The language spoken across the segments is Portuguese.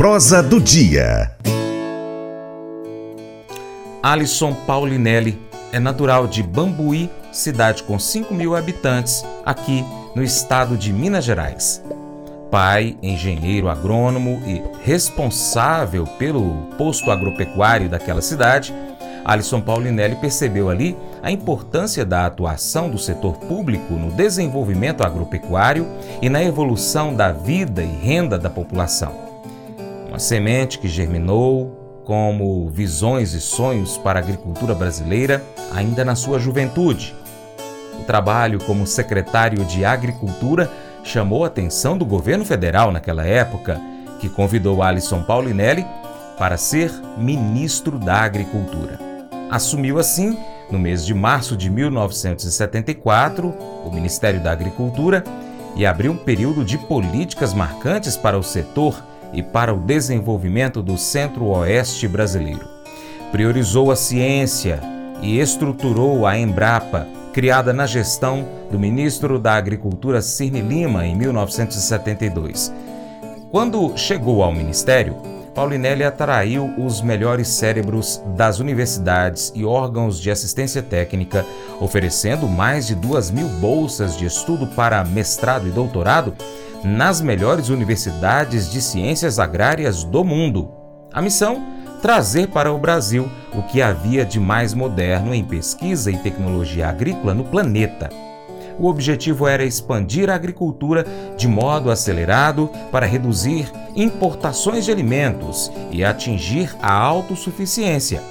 Prosa do dia. Alisson Paulinelli é natural de Bambuí, cidade com 5 mil habitantes, aqui no estado de Minas Gerais. Pai, engenheiro agrônomo e responsável pelo posto agropecuário daquela cidade, Alisson Paulinelli percebeu ali a importância da atuação do setor público no desenvolvimento agropecuário e na evolução da vida e renda da população. Uma semente que germinou como visões e sonhos para a agricultura brasileira ainda na sua juventude. O trabalho como secretário de Agricultura chamou a atenção do governo federal naquela época, que convidou Alisson Paulinelli para ser ministro da Agricultura. Assumiu assim, no mês de março de 1974, o Ministério da Agricultura e abriu um período de políticas marcantes para o setor e para o desenvolvimento do Centro-Oeste brasileiro. Priorizou a ciência e estruturou a Embrapa, criada na gestão do ministro da Agricultura Cirne Lima em 1972. Quando chegou ao ministério, Paulinelli atraiu os melhores cérebros das universidades e órgãos de assistência técnica, oferecendo mais de duas mil bolsas de estudo para mestrado e doutorado nas melhores universidades de ciências agrárias do mundo. A missão? Trazer para o Brasil o que havia de mais moderno em pesquisa e tecnologia agrícola no planeta. O objetivo era expandir a agricultura de modo acelerado para reduzir importações de alimentos e atingir a autossuficiência.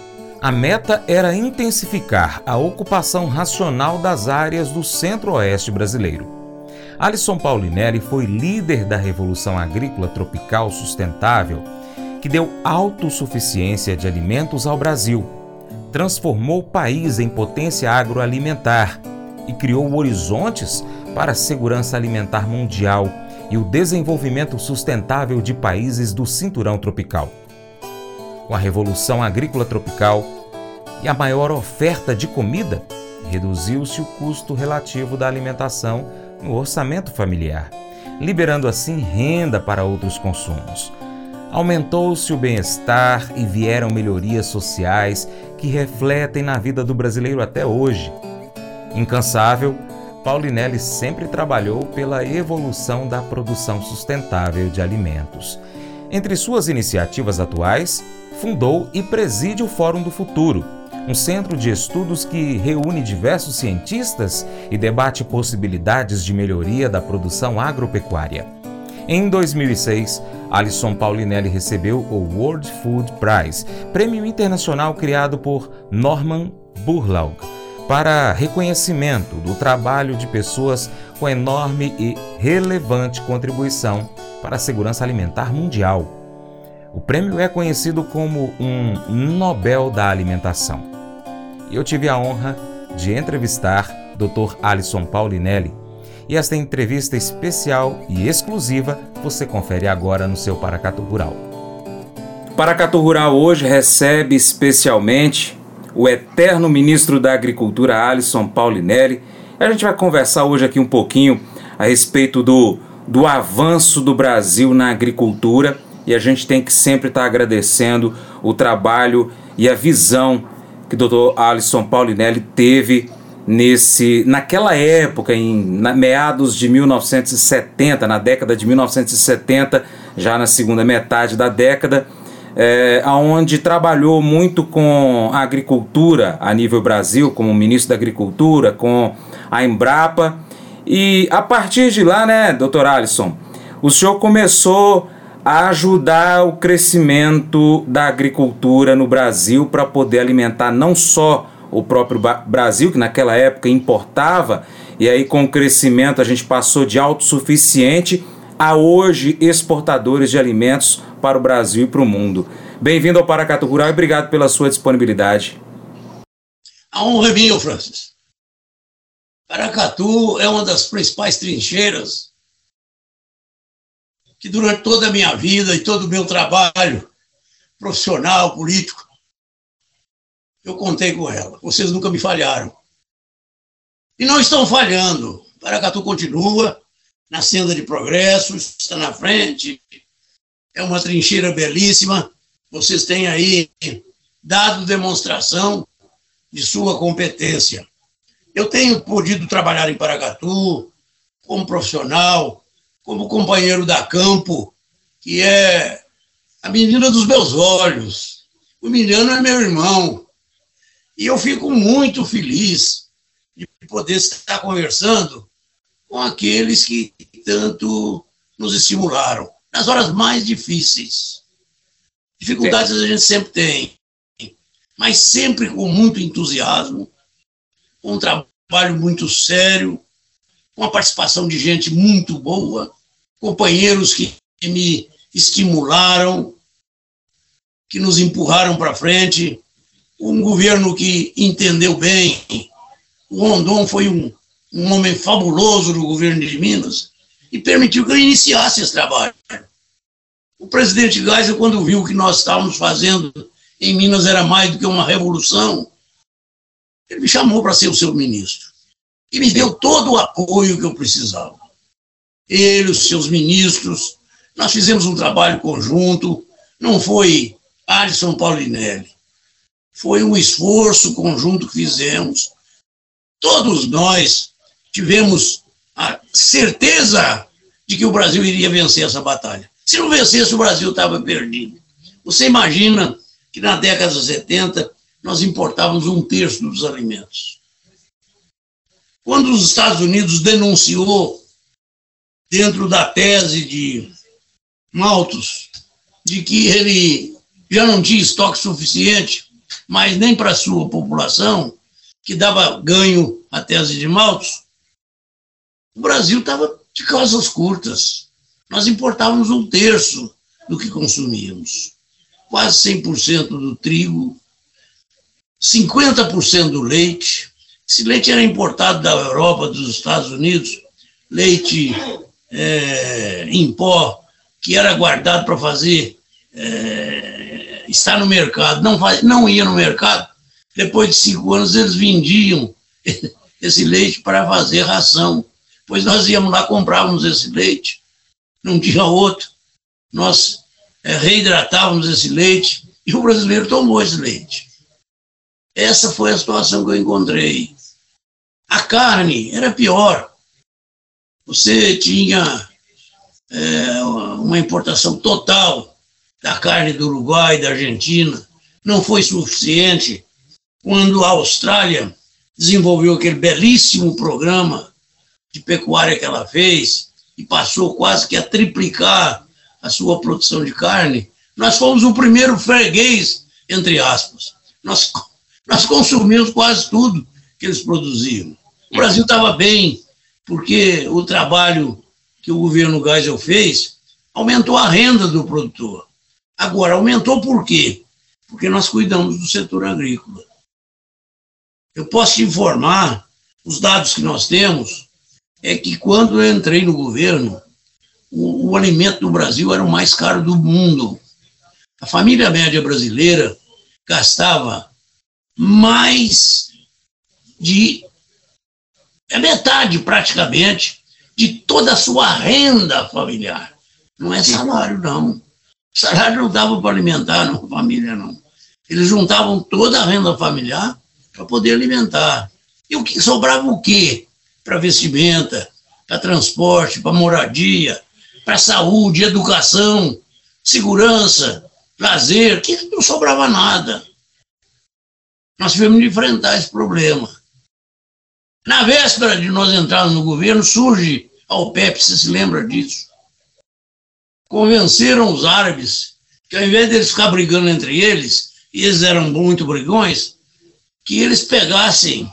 A meta era intensificar a ocupação racional das áreas do centro-oeste brasileiro. Alisson Paulinelli foi líder da Revolução Agrícola Tropical Sustentável, que deu autossuficiência de alimentos ao Brasil, transformou o país em potência agroalimentar e criou horizontes para a segurança alimentar mundial e o desenvolvimento sustentável de países do cinturão tropical. Com a Revolução Agrícola Tropical e a maior oferta de comida, reduziu-se o custo relativo da alimentação no orçamento familiar, liberando assim renda para outros consumos. Aumentou-se o bem-estar e vieram melhorias sociais que refletem na vida do brasileiro até hoje. Incansável, Paulinelli sempre trabalhou pela evolução da produção sustentável de alimentos. Entre suas iniciativas atuais, fundou e preside o Fórum do Futuro, um centro de estudos que reúne diversos cientistas e debate possibilidades de melhoria da produção agropecuária. Em 2006, Alisson Paulinelli recebeu o World Food Prize, prêmio internacional criado por Norman Burlaug, para reconhecimento do trabalho de pessoas com enorme e relevante contribuição para a segurança alimentar mundial. O prêmio é conhecido como um Nobel da Alimentação e eu tive a honra de entrevistar Dr. Alisson Paulinelli. E esta entrevista especial e exclusiva você confere agora no seu Paracato Rural. Paracato Rural hoje recebe especialmente o eterno ministro da Agricultura, Alisson Paulinelli. A gente vai conversar hoje aqui um pouquinho a respeito do, do avanço do Brasil na agricultura e a gente tem que sempre estar agradecendo o trabalho e a visão que o doutor Alisson Paulinelli teve nesse naquela época, em na, meados de 1970, na década de 1970, já na segunda metade da década, é, aonde trabalhou muito com a agricultura a nível Brasil, como ministro da Agricultura, com a Embrapa. E a partir de lá, né, doutor Alisson, o senhor começou ajudar o crescimento da agricultura no Brasil para poder alimentar não só o próprio Brasil, que naquela época importava, e aí com o crescimento a gente passou de autossuficiente a hoje exportadores de alimentos para o Brasil e para o mundo. Bem-vindo ao Paracato Rural e obrigado pela sua disponibilidade. A honra é minha, Francis. Paracatu é uma das principais trincheiras que durante toda a minha vida e todo o meu trabalho profissional, político, eu contei com ela. Vocês nunca me falharam. E não estão falhando. Paracatu continua na senda de progresso, está na frente, é uma trincheira belíssima. Vocês têm aí dado demonstração de sua competência. Eu tenho podido trabalhar em Paracatu como profissional, como companheiro da campo, que é a menina dos meus olhos. O Miliano é meu irmão. E eu fico muito feliz de poder estar conversando com aqueles que tanto nos estimularam nas horas mais difíceis. Dificuldades a gente sempre tem, mas sempre com muito entusiasmo, com um trabalho muito sério, com a participação de gente muito boa, companheiros que me estimularam, que nos empurraram para frente, um governo que entendeu bem. O Rondon foi um, um homem fabuloso no governo de Minas e permitiu que eu iniciasse esse trabalho. O presidente Geisel, quando viu que nós estávamos fazendo em Minas era mais do que uma revolução, ele me chamou para ser o seu ministro e me deu todo o apoio que eu precisava. Ele, os seus ministros, nós fizemos um trabalho conjunto, não foi Alisson Paulinelli, foi um esforço conjunto que fizemos. Todos nós tivemos a certeza de que o Brasil iria vencer essa batalha. Se não vencesse, o Brasil estava perdido. Você imagina que na década de 70 nós importávamos um terço dos alimentos. Quando os Estados Unidos denunciou, dentro da tese de Malthus, de que ele já não tinha estoque suficiente, mas nem para a sua população, que dava ganho à tese de Malthus, o Brasil estava de calças curtas. Nós importávamos um terço do que consumíamos. Quase 100% do trigo, 50% do leite. Esse leite era importado da Europa, dos Estados Unidos, leite é, em pó, que era guardado para fazer, é, estar no mercado. Não, faz, não ia no mercado. Depois de cinco anos, eles vendiam esse leite para fazer ração. Pois nós íamos lá, comprávamos esse leite, não tinha outro. Nós é, reidratávamos esse leite e o brasileiro tomou esse leite. Essa foi a situação que eu encontrei. A carne era pior. Você tinha é, uma importação total da carne do Uruguai, da Argentina. Não foi suficiente quando a Austrália desenvolveu aquele belíssimo programa de pecuária que ela fez e passou quase que a triplicar a sua produção de carne. Nós fomos o primeiro freguês, entre aspas. Nós nós consumimos quase tudo que eles produziam. O Brasil estava bem, porque o trabalho que o governo Geisel fez aumentou a renda do produtor. Agora, aumentou por quê? Porque nós cuidamos do setor agrícola. Eu posso te informar, os dados que nós temos, é que quando eu entrei no governo, o, o alimento no Brasil era o mais caro do mundo. A família média brasileira gastava mais de é metade praticamente de toda a sua renda familiar. Não é salário, não. Salário não dava para alimentar a família, não. Eles juntavam toda a renda familiar para poder alimentar. E o que sobrava o quê? Para vestimenta, para transporte, para moradia, para saúde, educação, segurança, lazer, que não sobrava nada. Nós tivemos de enfrentar esse problema. Na véspera de nós entrarmos no governo, surge a OPEP, você se lembra disso? Convenceram os árabes que ao invés deles ficar brigando entre eles, e eles eram muito brigões, que eles pegassem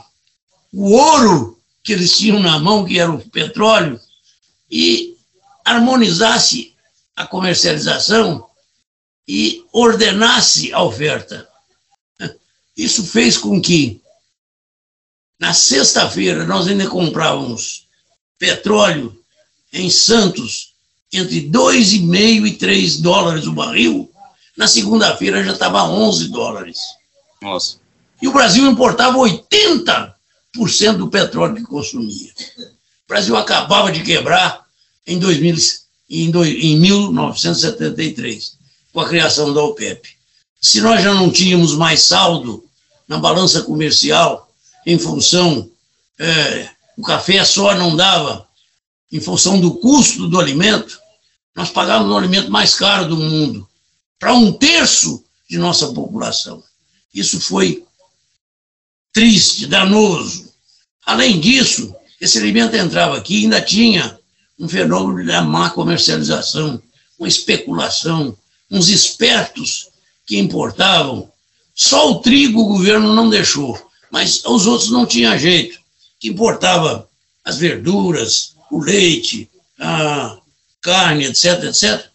o ouro que eles tinham na mão, que era o petróleo, e harmonizasse a comercialização e ordenasse a oferta. Isso fez com que, na sexta-feira, nós ainda comprávamos petróleo em Santos entre 2,5 e 3 dólares o barril. Na segunda-feira já estava 11 dólares. Nossa. E o Brasil importava 80% do petróleo que consumia. O Brasil acabava de quebrar em 2000, em, em 1973, com a criação da OPEP. Se nós já não tínhamos mais saldo na balança comercial em função, é, o café só não dava, em função do custo do alimento, nós pagávamos o alimento mais caro do mundo para um terço de nossa população. Isso foi triste, danoso. Além disso, esse alimento entrava aqui e ainda tinha um fenômeno da má comercialização, uma especulação, uns espertos que importavam. Só o trigo o governo não deixou, mas os outros não tinha jeito, que importava as verduras, o leite, a carne, etc, etc.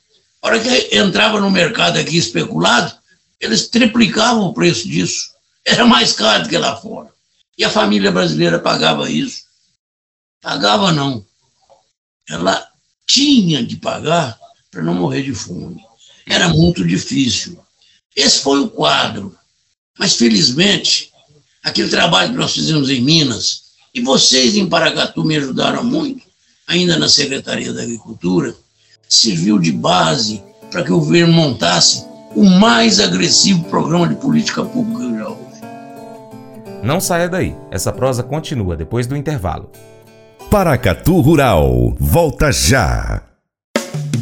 A hora que entrava no mercado aqui especulado, eles triplicavam o preço disso. Era mais caro do que lá fora. E a família brasileira pagava isso. Pagava não. Ela tinha de pagar para não morrer de fome. Era muito difícil. Esse foi o quadro. Mas, felizmente, aquele trabalho que nós fizemos em Minas, e vocês em Paracatu me ajudaram muito, ainda na Secretaria da Agricultura, serviu de base para que o governo montasse o mais agressivo programa de política pública que já houve. Não saia daí, essa prosa continua depois do intervalo. Paracatu Rural, volta já!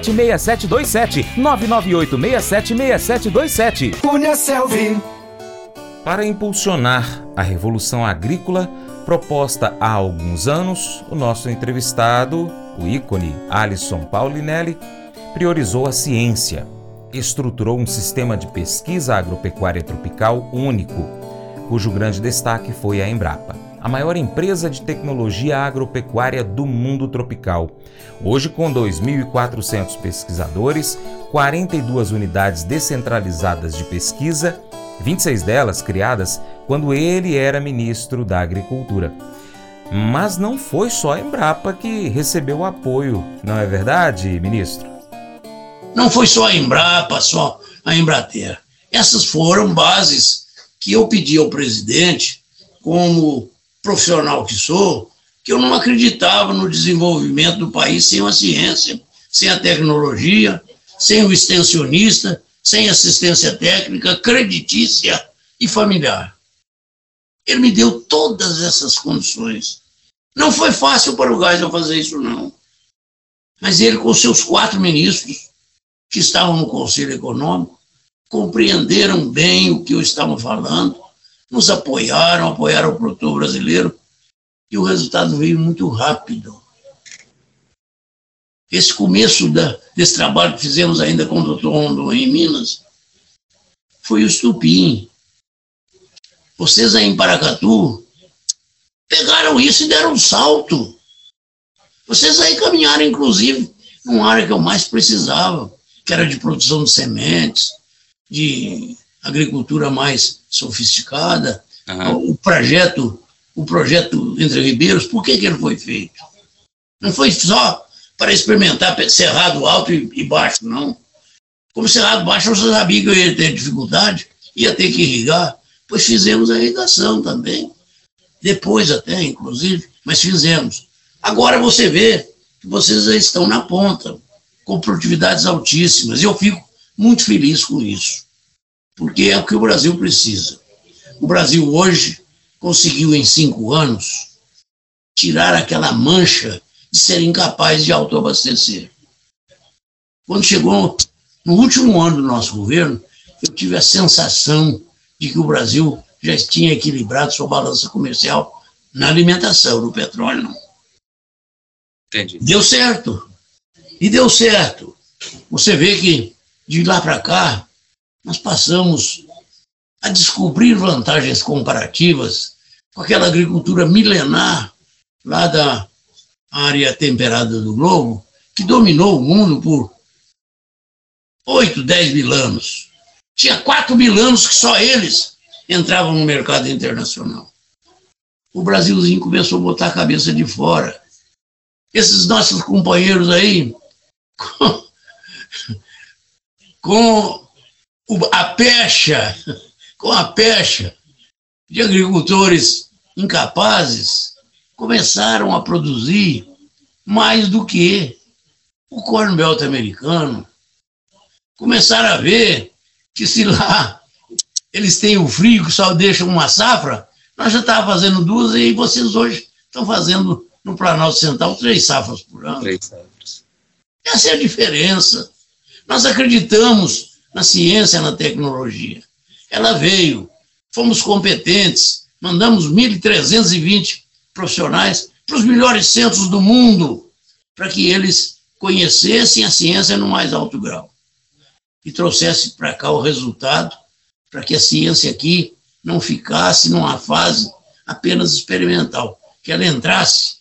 998676727. 998676727. Cunha Selvi. Para impulsionar a revolução agrícola proposta há alguns anos, o nosso entrevistado, o ícone Alisson Paulinelli, priorizou a ciência, estruturou um sistema de pesquisa agropecuária tropical único, cujo grande destaque foi a Embrapa a maior empresa de tecnologia agropecuária do mundo tropical. Hoje, com 2.400 pesquisadores, 42 unidades descentralizadas de pesquisa, 26 delas criadas quando ele era ministro da Agricultura. Mas não foi só a Embrapa que recebeu apoio, não é verdade, ministro? Não foi só a Embrapa, só a Embrater. Essas foram bases que eu pedi ao presidente como profissional que sou, que eu não acreditava no desenvolvimento do país sem a ciência, sem a tecnologia, sem o extensionista, sem assistência técnica, creditícia e familiar. Ele me deu todas essas condições. Não foi fácil para o Geisel fazer isso, não. Mas ele, com seus quatro ministros, que estavam no Conselho Econômico, compreenderam bem o que eu estava falando nos apoiaram, apoiaram o produtor brasileiro, e o resultado veio muito rápido. Esse começo da, desse trabalho que fizemos ainda com o doutor Rondo em Minas foi o estupim. Vocês aí em Paracatu pegaram isso e deram um salto. Vocês aí caminharam, inclusive, numa área que eu mais precisava, que era de produção de sementes, de agricultura mais sofisticada. Uhum. O projeto, o projeto Entre Ribeiros, por que, que ele foi feito? Não foi só para experimentar cerrado alto e, e baixo, não. Como cerrado baixo, você sabia que eu ia ter dificuldade, ia ter que irrigar, pois fizemos a irrigação também. Depois até, inclusive, mas fizemos. Agora você vê que vocês já estão na ponta, com produtividades altíssimas, e eu fico muito feliz com isso porque é o que o Brasil precisa. O Brasil hoje conseguiu, em cinco anos, tirar aquela mancha de ser incapaz de autoabastecer. Quando chegou no último ano do nosso governo, eu tive a sensação de que o Brasil já tinha equilibrado sua balança comercial na alimentação, no petróleo não. Entendi. Deu certo. E deu certo. Você vê que de lá para cá, nós passamos a descobrir vantagens comparativas com aquela agricultura milenar lá da área temperada do globo, que dominou o mundo por 8, 10 mil anos. Tinha 4 mil anos que só eles entravam no mercado internacional. O Brasilzinho começou a botar a cabeça de fora. Esses nossos companheiros aí, com, com a pecha, com a pecha de agricultores incapazes, começaram a produzir mais do que o Corn Belt americano. Começaram a ver que se lá eles têm o frio que só deixam uma safra, nós já estávamos fazendo duas e vocês hoje estão fazendo no Planalto Central três safras por ano. Três safras. Essa é a diferença. Nós acreditamos na ciência, na tecnologia. Ela veio, fomos competentes, mandamos 1.320 profissionais para os melhores centros do mundo, para que eles conhecessem a ciência no mais alto grau e trouxessem para cá o resultado, para que a ciência aqui não ficasse numa fase apenas experimental, que ela entrasse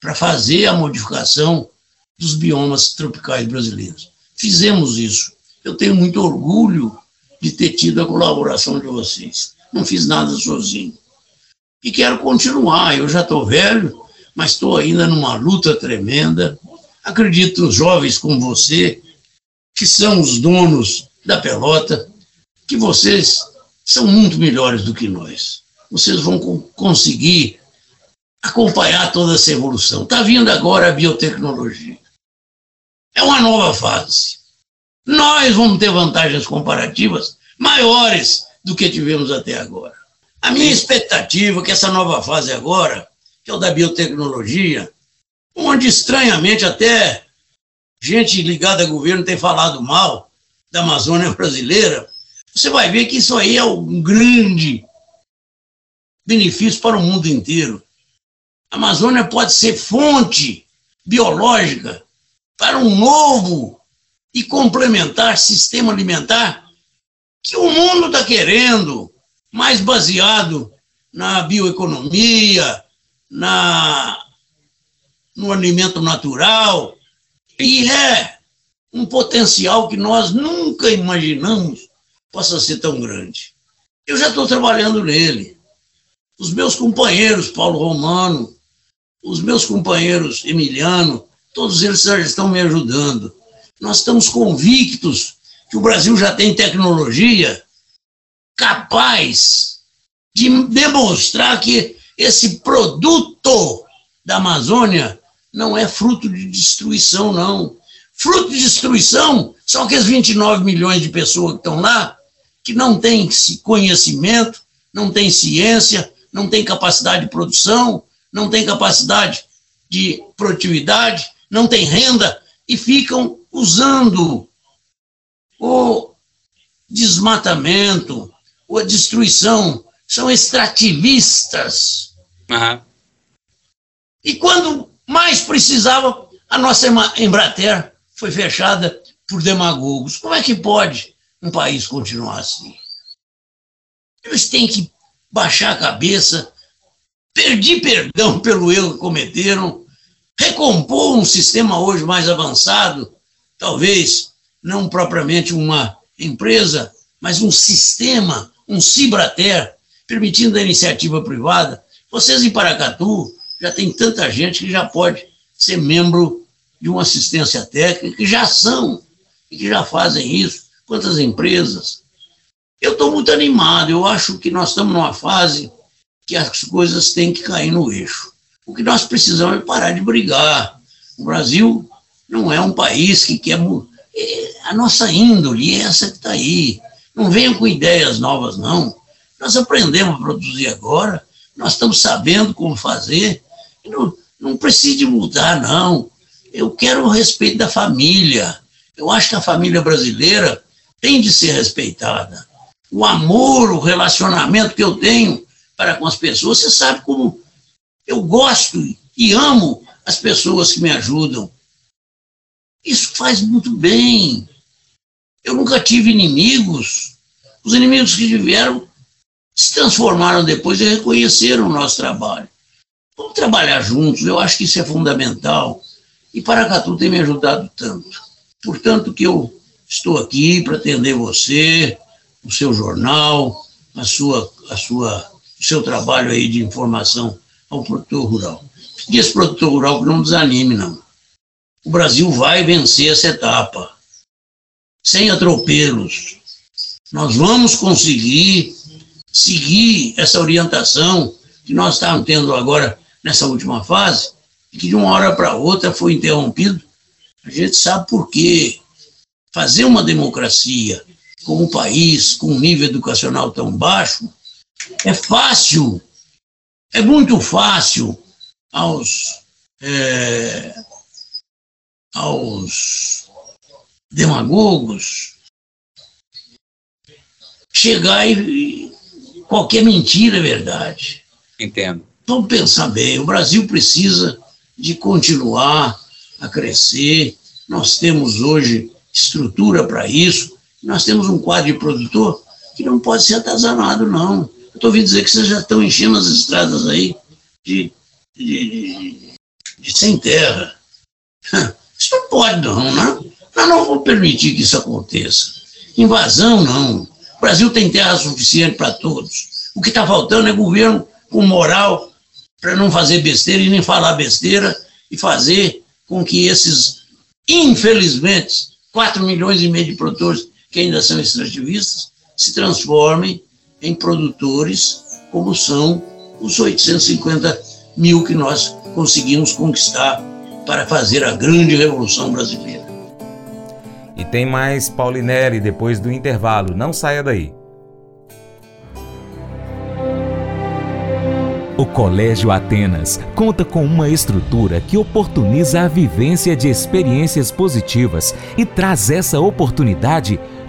para fazer a modificação dos biomas tropicais brasileiros. Fizemos isso. Eu tenho muito orgulho de ter tido a colaboração de vocês. Não fiz nada sozinho. E quero continuar. Eu já estou velho, mas estou ainda numa luta tremenda. Acredito jovens como você, que são os donos da pelota, que vocês são muito melhores do que nós. Vocês vão conseguir acompanhar toda essa evolução. Está vindo agora a biotecnologia. É uma nova fase. Nós vamos ter vantagens comparativas maiores do que tivemos até agora. A minha expectativa é que essa nova fase agora, que é o da biotecnologia, onde estranhamente até gente ligada a governo tem falado mal da Amazônia brasileira, você vai ver que isso aí é um grande benefício para o mundo inteiro. A Amazônia pode ser fonte biológica para um novo e complementar sistema alimentar que o mundo está querendo, mais baseado na bioeconomia, na, no alimento natural, e é um potencial que nós nunca imaginamos possa ser tão grande. Eu já estou trabalhando nele. Os meus companheiros, Paulo Romano, os meus companheiros Emiliano, todos eles já estão me ajudando. Nós estamos convictos que o Brasil já tem tecnologia capaz de demonstrar que esse produto da Amazônia não é fruto de destruição, não. Fruto de destruição são aqueles 29 milhões de pessoas que estão lá, que não têm conhecimento, não têm ciência, não têm capacidade de produção, não têm capacidade de produtividade, não têm renda e ficam usando o desmatamento, ou a destruição. São extrativistas. Uhum. E quando mais precisava, a nossa Embrater foi fechada por demagogos. Como é que pode um país continuar assim? Eles têm que baixar a cabeça, pedir perdão pelo erro que cometeram, recompor um sistema hoje mais avançado, talvez não propriamente uma empresa, mas um sistema, um Cibrater, permitindo a iniciativa privada. Vocês em Paracatu já tem tanta gente que já pode ser membro de uma assistência técnica, que já são e que já fazem isso. Quantas empresas? Eu estou muito animado, eu acho que nós estamos numa fase que as coisas têm que cair no eixo. O que nós precisamos é parar de brigar. O Brasil não é um país que quer. É, a nossa índole é essa que está aí. Não venham com ideias novas, não. Nós aprendemos a produzir agora, nós estamos sabendo como fazer. Não, não precisa de mudar, não. Eu quero o respeito da família. Eu acho que a família brasileira tem de ser respeitada. O amor, o relacionamento que eu tenho para com as pessoas. Você sabe como eu gosto e amo as pessoas que me ajudam. Isso faz muito bem. Eu nunca tive inimigos. Os inimigos que tiveram se transformaram depois e reconheceram o nosso trabalho. Vamos trabalhar juntos, eu acho que isso é fundamental. E Paracatu tem me ajudado tanto. Portanto, que eu estou aqui para atender você, o seu jornal, a sua, a sua, o seu trabalho aí de informação ao produtor rural. E esse produtor rural que não desanime, não. O Brasil vai vencer essa etapa, sem atropelos. Nós vamos conseguir seguir essa orientação que nós estamos tendo agora nessa última fase, que de uma hora para outra foi interrompido. A gente sabe por quê. Fazer uma democracia como um país com um nível educacional tão baixo é fácil, é muito fácil aos, é, aos demagogos chegar e qualquer mentira é verdade. Entendo. Vamos pensar bem, o Brasil precisa de continuar a crescer. Nós temos hoje estrutura para isso. Nós temos um quadro de produtor que não pode ser atazanado, não. Eu estou ouvindo dizer que vocês já estão enchendo as estradas aí de, de, de, sem terra. Isso não pode, não, né? Nós não vamos permitir que isso aconteça. Invasão, não. O Brasil tem terra suficiente para todos. O que está faltando é governo com moral para não fazer besteira e nem falar besteira e fazer com que esses, infelizmente, 4 milhões e meio de produtores que ainda são extrativistas se transformem em produtores como são os 850 mil que nós conseguimos conquistar para fazer a grande revolução brasileira. E tem mais Paulinelli depois do intervalo. Não saia daí. O Colégio Atenas conta com uma estrutura que oportuniza a vivência de experiências positivas e traz essa oportunidade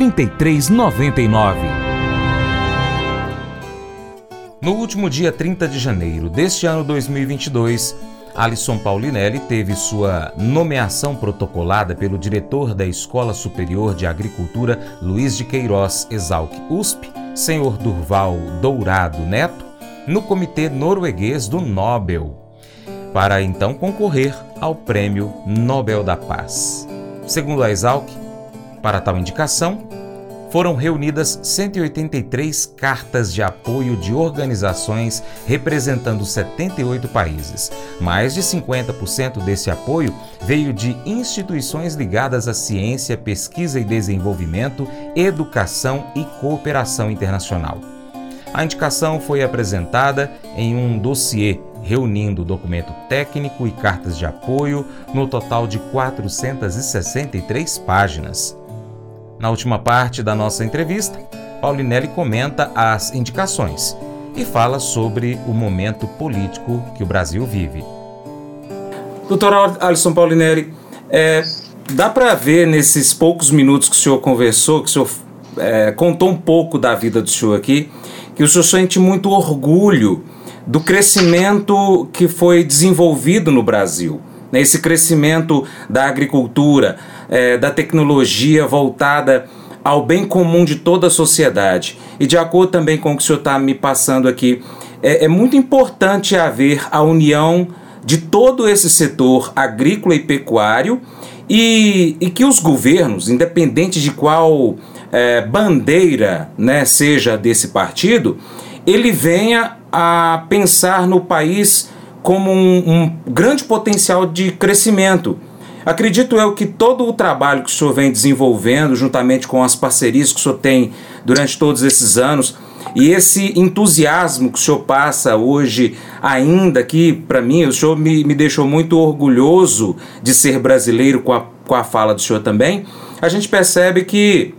3399. No último dia 30 de janeiro deste ano 2022, Alisson Paulinelli teve sua nomeação protocolada pelo diretor da Escola Superior de Agricultura Luiz de Queiroz Exalc USP, senhor Durval Dourado Neto, no Comitê Norueguês do Nobel, para então concorrer ao Prêmio Nobel da Paz. Segundo a Exalc, para tal indicação, foram reunidas 183 cartas de apoio de organizações representando 78 países. Mais de 50% desse apoio veio de instituições ligadas à ciência, pesquisa e desenvolvimento, educação e cooperação internacional. A indicação foi apresentada em um dossiê reunindo documento técnico e cartas de apoio no total de 463 páginas. Na última parte da nossa entrevista, Paulinelli comenta as indicações e fala sobre o momento político que o Brasil vive. Doutor Alisson Paulinelli, é, dá para ver nesses poucos minutos que o senhor conversou, que o senhor é, contou um pouco da vida do senhor aqui, que o senhor sente muito orgulho do crescimento que foi desenvolvido no Brasil. Né? Esse crescimento da agricultura, é, da tecnologia voltada ao bem comum de toda a sociedade. E de acordo também com o que o senhor está me passando aqui, é, é muito importante haver a união de todo esse setor agrícola e pecuário e, e que os governos, independente de qual é, bandeira né, seja desse partido, ele venha a pensar no país como um, um grande potencial de crescimento. Acredito eu que todo o trabalho que o senhor vem desenvolvendo, juntamente com as parcerias que o senhor tem durante todos esses anos, e esse entusiasmo que o senhor passa hoje, ainda aqui, para mim, o senhor me, me deixou muito orgulhoso de ser brasileiro com a, com a fala do senhor também. A gente percebe que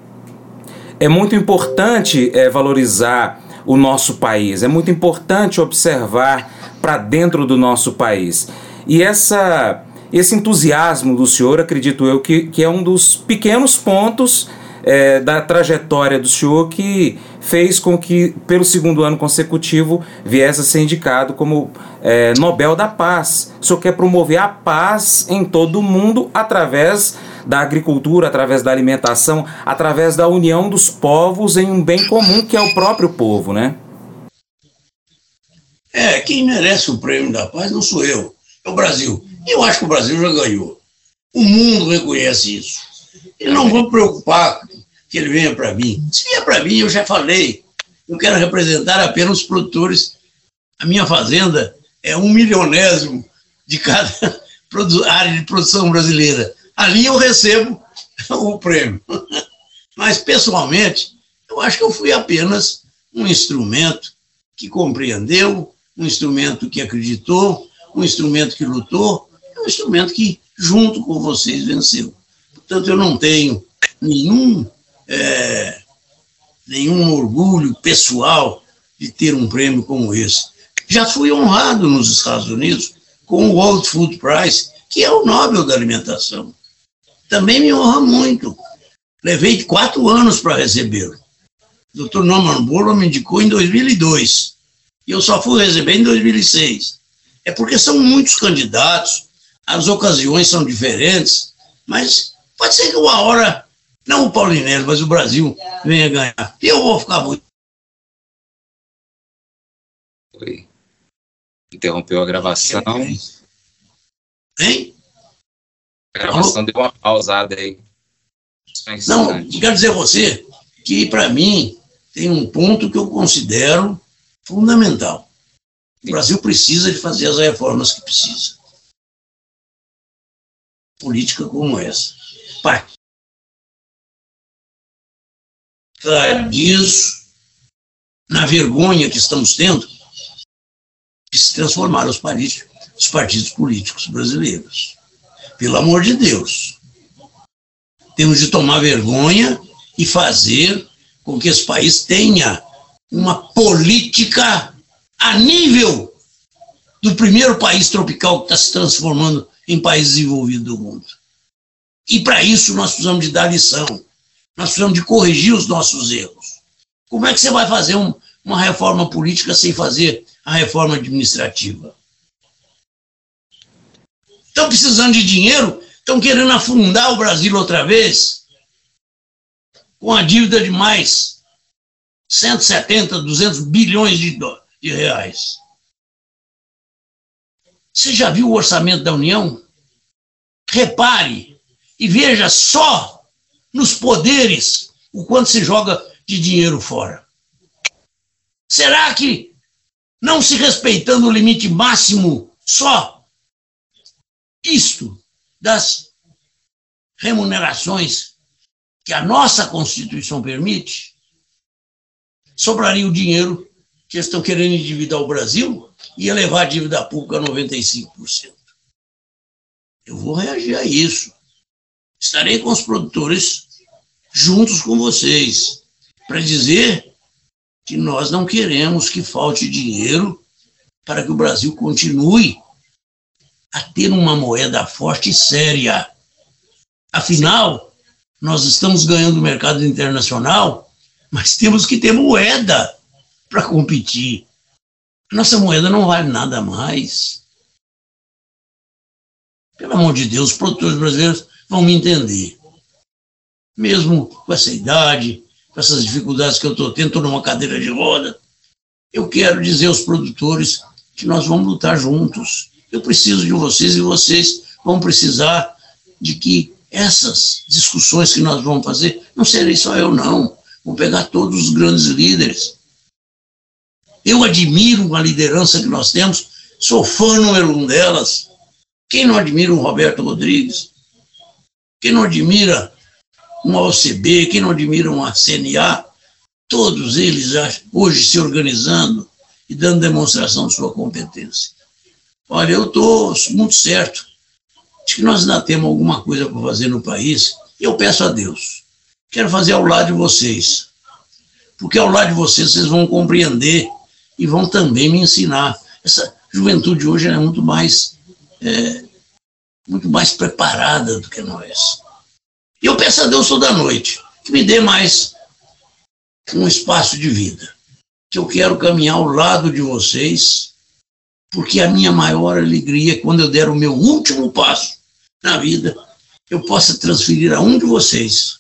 é muito importante é, valorizar o nosso país, é muito importante observar para dentro do nosso país. E essa esse entusiasmo do senhor, acredito eu, que, que é um dos pequenos pontos é, da trajetória do senhor que fez com que, pelo segundo ano consecutivo, viesse a ser indicado como é, Nobel da Paz. O senhor quer promover a paz em todo o mundo através da agricultura, através da alimentação, através da união dos povos em um bem comum que é o próprio povo, né? É, quem merece o prêmio da paz não sou eu, é o Brasil. E eu acho que o Brasil já ganhou. O mundo reconhece isso. E não vou preocupar que ele venha para mim. Se vier para mim, eu já falei. Eu quero representar apenas os produtores. A minha fazenda é um milionésimo de cada área de produção brasileira. Ali eu recebo o prêmio. Mas, pessoalmente, eu acho que eu fui apenas um instrumento que compreendeu, um instrumento que acreditou, um instrumento que lutou, um instrumento que, junto com vocês, venceu. Portanto, eu não tenho nenhum é, nenhum orgulho pessoal de ter um prêmio como esse. Já fui honrado nos Estados Unidos com o World Food Prize, que é o Nobel da Alimentação. Também me honra muito. Levei quatro anos para recebê-lo. O Dr. Norman Borlaug me indicou em 2002. E eu só fui receber em 2006. É porque são muitos candidatos, as ocasiões são diferentes, mas pode ser que uma hora não o Paulinelli, mas o Brasil venha ganhar. E eu vou ficar muito. Oi. Interrompeu a gravação. Hein? A gravação deu uma pausada aí. Não, quero dizer a você que, para mim, tem um ponto que eu considero fundamental. O Brasil precisa de fazer as reformas que precisa. Política como essa disso, na vergonha que estamos tendo, de se transformar os, os partidos políticos brasileiros. Pelo amor de Deus. Temos de tomar vergonha e fazer com que esse país tenha uma política a nível do primeiro país tropical que está se transformando em país desenvolvido do mundo. E para isso nós precisamos de dar lição. Nós precisamos de corrigir os nossos erros. Como é que você vai fazer um, uma reforma política sem fazer a reforma administrativa? Estão precisando de dinheiro? Estão querendo afundar o Brasil outra vez? Com a dívida de mais 170, 200 bilhões de, de reais. Você já viu o orçamento da União? Repare e veja só nos poderes o quanto se joga de dinheiro fora. Será que, não se respeitando o limite máximo só, isto das remunerações que a nossa Constituição permite, sobraria o dinheiro que estão querendo endividar o Brasil e elevar a dívida pública a 95%. Eu vou reagir a isso estarei com os produtores juntos com vocês para dizer que nós não queremos que falte dinheiro para que o Brasil continue a ter uma moeda forte e séria. Afinal, nós estamos ganhando o mercado internacional, mas temos que ter moeda para competir. Nossa moeda não vale nada mais. Pelo amor de Deus, os produtores brasileiros vão me entender. Mesmo com essa idade, com essas dificuldades que eu estou tendo, estou numa cadeira de roda, eu quero dizer aos produtores que nós vamos lutar juntos. Eu preciso de vocês e vocês vão precisar de que essas discussões que nós vamos fazer, não serei só eu, não. Vou pegar todos os grandes líderes. Eu admiro a liderança que nós temos, sou fã número um delas. Quem não admira o Roberto Rodrigues? Quem não admira uma OCB, quem não admira uma CNA, todos eles hoje se organizando e dando demonstração de sua competência. Olha, eu estou muito certo de que nós ainda temos alguma coisa para fazer no país e eu peço a Deus. Quero fazer ao lado de vocês, porque ao lado de vocês vocês vão compreender e vão também me ensinar. Essa juventude hoje é muito mais é, muito mais preparada do que nós. E eu peço a Deus toda noite que me dê mais um espaço de vida, que eu quero caminhar ao lado de vocês, porque a minha maior alegria é quando eu der o meu último passo na vida, eu possa transferir a um de vocês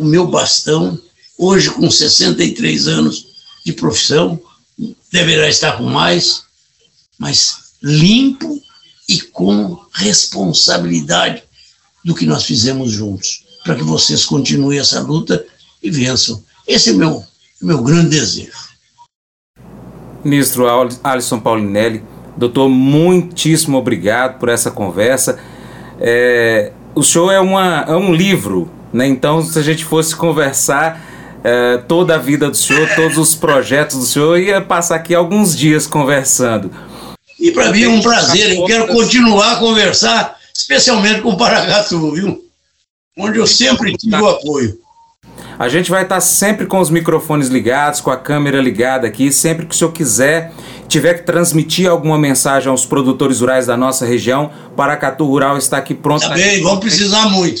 o meu bastão, hoje com 63 anos de profissão, deverá estar com mais, mas limpo e com responsabilidade do que nós fizemos juntos, para que vocês continuem essa luta e vençam. Esse é o meu, meu grande desejo. Ministro Alisson Paulinelli, doutor, muitíssimo obrigado por essa conversa. É, o senhor é, uma, é um livro, né? então se a gente fosse conversar é, toda a vida do senhor, todos os projetos do senhor, ia passar aqui alguns dias conversando. E para mim é um prazer, eu quero continuar a conversar, especialmente com o Paracatu, viu? Onde eu sempre tive o apoio. A gente vai estar sempre com os microfones ligados, com a câmera ligada aqui, sempre que o senhor quiser, tiver que transmitir alguma mensagem aos produtores rurais da nossa região, Paracatu Rural está aqui pronto. Tá bem, vamos precisar muito.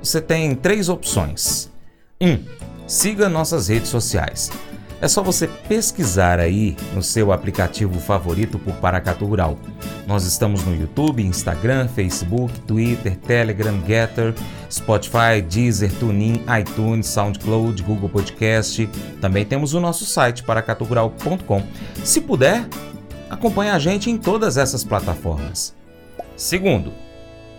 Você tem três opções. 1. Um, siga nossas redes sociais. É só você pesquisar aí no seu aplicativo favorito por Paracatu Rural. Nós estamos no YouTube, Instagram, Facebook, Twitter, Telegram, Getter, Spotify, Deezer, TuneIn, iTunes, SoundCloud, Google Podcast. Também temos o nosso site paracaturural.com. Se puder, acompanhe a gente em todas essas plataformas. Segundo,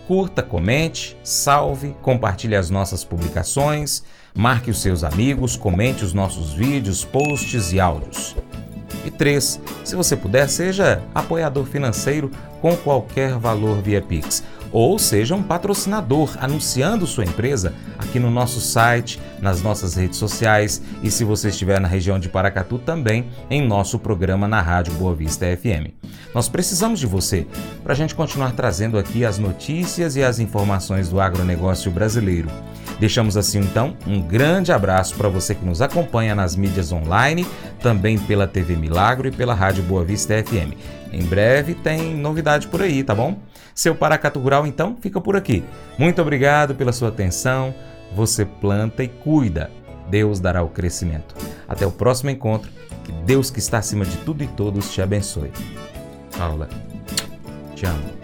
curta, comente, salve, compartilhe as nossas publicações Marque os seus amigos, comente os nossos vídeos, posts e áudios. E 3. Se você puder, seja apoiador financeiro com qualquer valor via Pix. Ou seja um patrocinador anunciando sua empresa aqui no nosso site, nas nossas redes sociais e se você estiver na região de Paracatu também em nosso programa na Rádio Boa Vista FM. Nós precisamos de você para a gente continuar trazendo aqui as notícias e as informações do agronegócio brasileiro. Deixamos assim então um grande abraço para você que nos acompanha nas mídias online, também pela TV Milagro e pela Rádio Boa Vista FM. Em breve tem novidade por aí, tá bom? Seu Paracato Rural então fica por aqui. Muito obrigado pela sua atenção. Você planta e cuida. Deus dará o crescimento. Até o próximo encontro. Que Deus que está acima de tudo e todos te abençoe. Paula, te amo.